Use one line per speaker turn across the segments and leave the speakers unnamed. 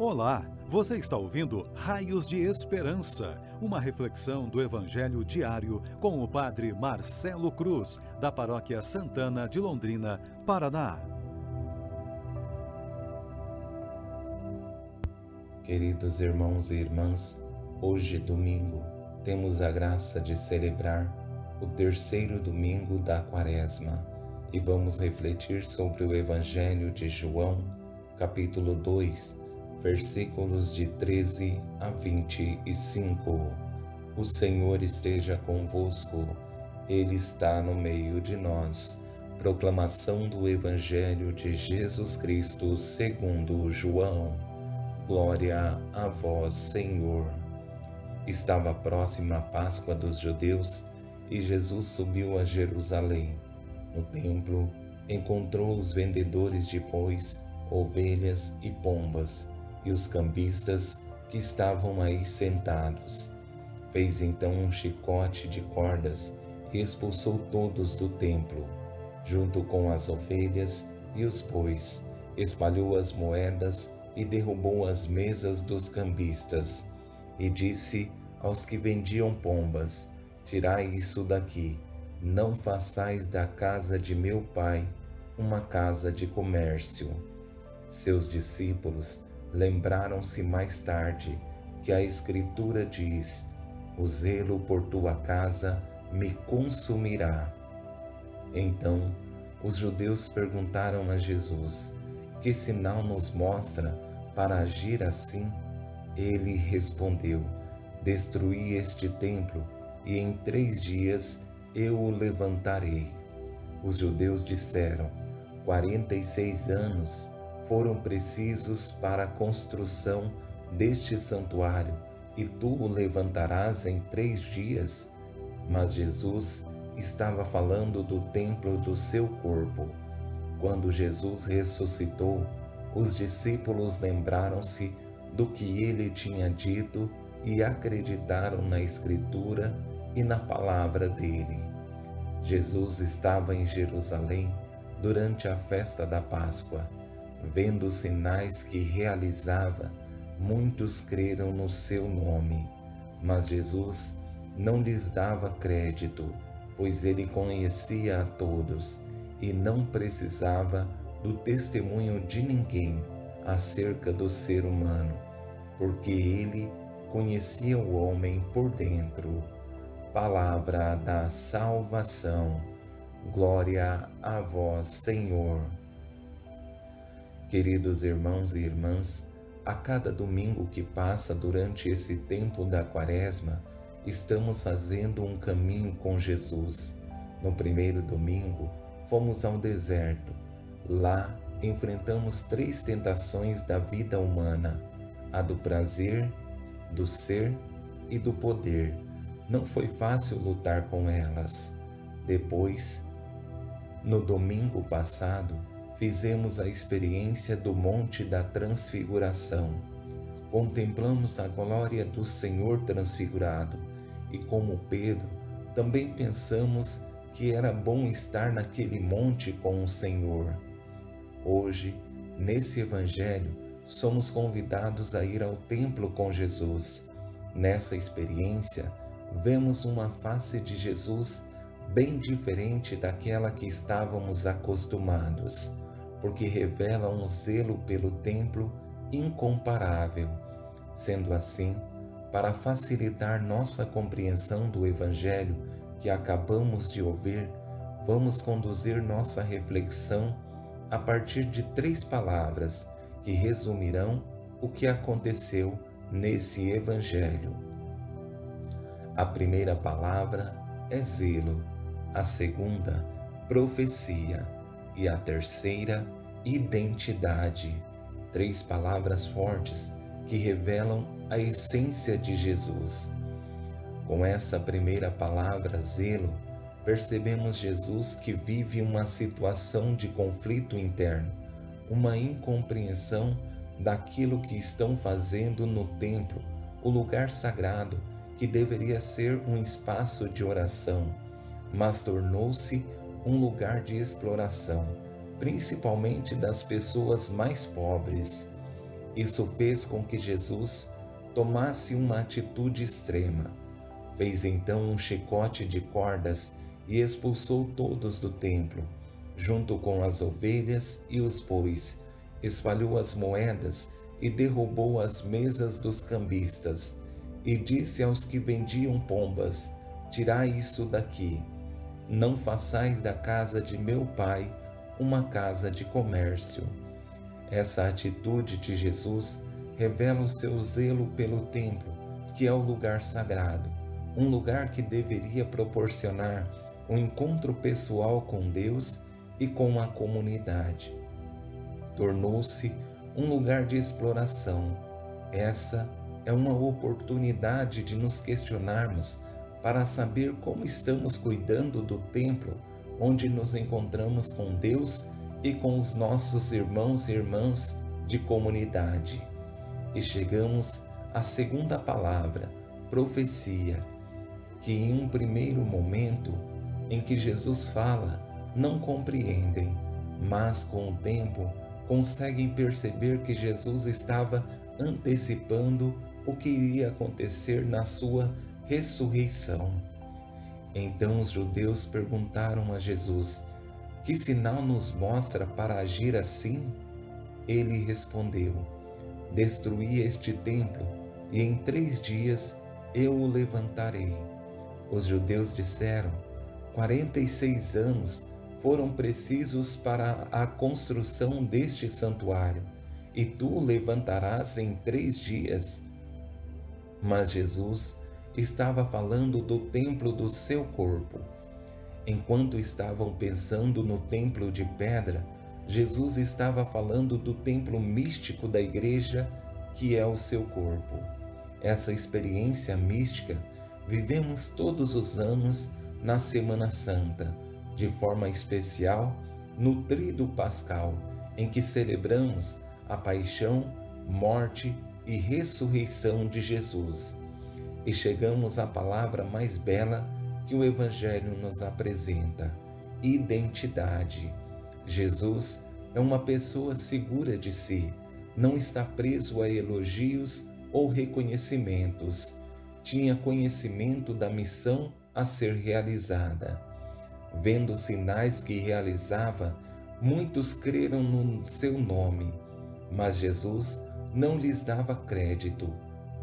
Olá, você está ouvindo Raios de Esperança, uma reflexão do Evangelho diário com o Padre Marcelo Cruz, da Paróquia Santana de Londrina, Paraná.
Queridos irmãos e irmãs, hoje, domingo, temos a graça de celebrar o terceiro domingo da Quaresma e vamos refletir sobre o Evangelho de João, capítulo 2 versículos de 13 a 25. O Senhor esteja convosco, Ele está no meio de nós. Proclamação do Evangelho de Jesus Cristo segundo João. Glória a vós, Senhor. Estava próxima a Páscoa dos judeus e Jesus subiu a Jerusalém. No templo, encontrou os vendedores de bois, ovelhas e pombas e os cambistas que estavam aí sentados. Fez então um chicote de cordas e expulsou todos do templo, junto com as ovelhas e os bois, espalhou as moedas e derrubou as mesas dos cambistas, e disse aos que vendiam pombas: Tirai isso daqui, não façais da casa de meu pai uma casa de comércio. Seus discípulos lembraram-se mais tarde que a Escritura diz: O zelo por tua casa me consumirá. Então os judeus perguntaram a Jesus: Que sinal nos mostra para agir assim? Ele respondeu: Destruí este templo e em três dias eu o levantarei. Os judeus disseram: Quarenta e seis anos foram precisos para a construção deste santuário, e tu o levantarás em três dias? Mas Jesus estava falando do templo do seu corpo. Quando Jesus ressuscitou, os discípulos lembraram-se do que ele tinha dito e acreditaram na Escritura e na palavra dele. Jesus estava em Jerusalém durante a festa da Páscoa Vendo os sinais que realizava, muitos creram no seu nome. Mas Jesus não lhes dava crédito, pois ele conhecia a todos e não precisava do testemunho de ninguém acerca do ser humano, porque ele conhecia o homem por dentro. Palavra da salvação. Glória a vós, Senhor. Queridos irmãos e irmãs, a cada domingo que passa durante esse tempo da Quaresma, estamos fazendo um caminho com Jesus. No primeiro domingo, fomos ao deserto. Lá, enfrentamos três tentações da vida humana: a do prazer, do ser e do poder. Não foi fácil lutar com elas. Depois, no domingo passado, fizemos a experiência do Monte da Transfiguração. Contemplamos a glória do Senhor transfigurado e, como Pedro, também pensamos que era bom estar naquele monte com o Senhor. Hoje, nesse Evangelho, somos convidados a ir ao templo com Jesus. Nessa experiência, vemos uma face de Jesus bem diferente daquela que estávamos acostumados porque revela um zelo pelo templo incomparável. Sendo assim, para facilitar nossa compreensão do Evangelho que acabamos de ouvir, vamos conduzir nossa reflexão a partir de três palavras que resumirão o que aconteceu nesse Evangelho. A primeira palavra é zelo, a segunda, profecia e a terceira, identidade. Três palavras fortes que revelam a essência de Jesus. Com essa primeira palavra, zelo, percebemos Jesus que vive uma situação de conflito interno, uma incompreensão daquilo que estão fazendo no templo, o lugar sagrado que deveria ser um espaço de oração, mas tornou-se um lugar de exploração, principalmente das pessoas mais pobres. Isso fez com que Jesus tomasse uma atitude extrema. Fez então um chicote de cordas e expulsou todos do templo, junto com as ovelhas e os bois, espalhou as moedas e derrubou as mesas dos cambistas, e disse aos que vendiam pombas: Tirai isso daqui. Não façais da casa de meu pai uma casa de comércio. Essa atitude de Jesus revela o seu zelo pelo templo, que é o lugar sagrado, um lugar que deveria proporcionar um encontro pessoal com Deus e com a comunidade. Tornou-se um lugar de exploração. Essa é uma oportunidade de nos questionarmos para saber como estamos cuidando do templo onde nos encontramos com Deus e com os nossos irmãos e irmãs de comunidade. E chegamos à segunda palavra, profecia, que em um primeiro momento em que Jesus fala, não compreendem, mas com o tempo conseguem perceber que Jesus estava antecipando o que iria acontecer na sua ressurreição. Então os judeus perguntaram a Jesus: Que sinal nos mostra para agir assim? Ele respondeu: Destruí este templo, e em três dias eu o levantarei. Os judeus disseram: Quarenta e seis anos foram precisos para a construção deste santuário, e tu o levantarás em três dias. Mas Jesus estava falando do templo do seu corpo. Enquanto estavam pensando no templo de pedra, Jesus estava falando do templo místico da igreja, que é o seu corpo. Essa experiência mística vivemos todos os anos na Semana Santa, de forma especial no Tríduo Pascal, em que celebramos a paixão, morte e ressurreição de Jesus e chegamos à palavra mais bela que o Evangelho nos apresenta: identidade. Jesus é uma pessoa segura de si, não está preso a elogios ou reconhecimentos. Tinha conhecimento da missão a ser realizada. Vendo os sinais que realizava, muitos creram no seu nome, mas Jesus não lhes dava crédito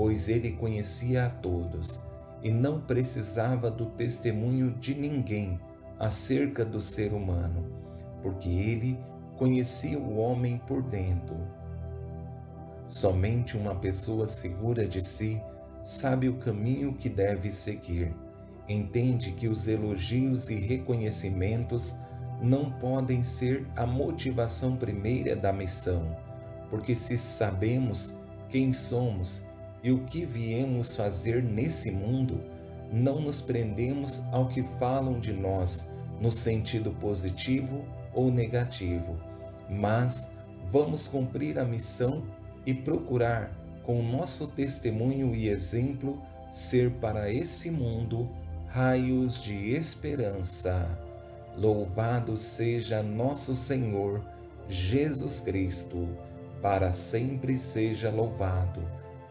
pois ele conhecia a todos e não precisava do testemunho de ninguém acerca do ser humano, porque ele conhecia o homem por dentro. Somente uma pessoa segura de si sabe o caminho que deve seguir. Entende que os elogios e reconhecimentos não podem ser a motivação primeira da missão, porque se sabemos quem somos e o que viemos fazer nesse mundo, não nos prendemos ao que falam de nós no sentido positivo ou negativo, mas vamos cumprir a missão e procurar, com nosso testemunho e exemplo, ser para esse mundo raios de esperança. Louvado seja nosso Senhor Jesus Cristo, para sempre seja louvado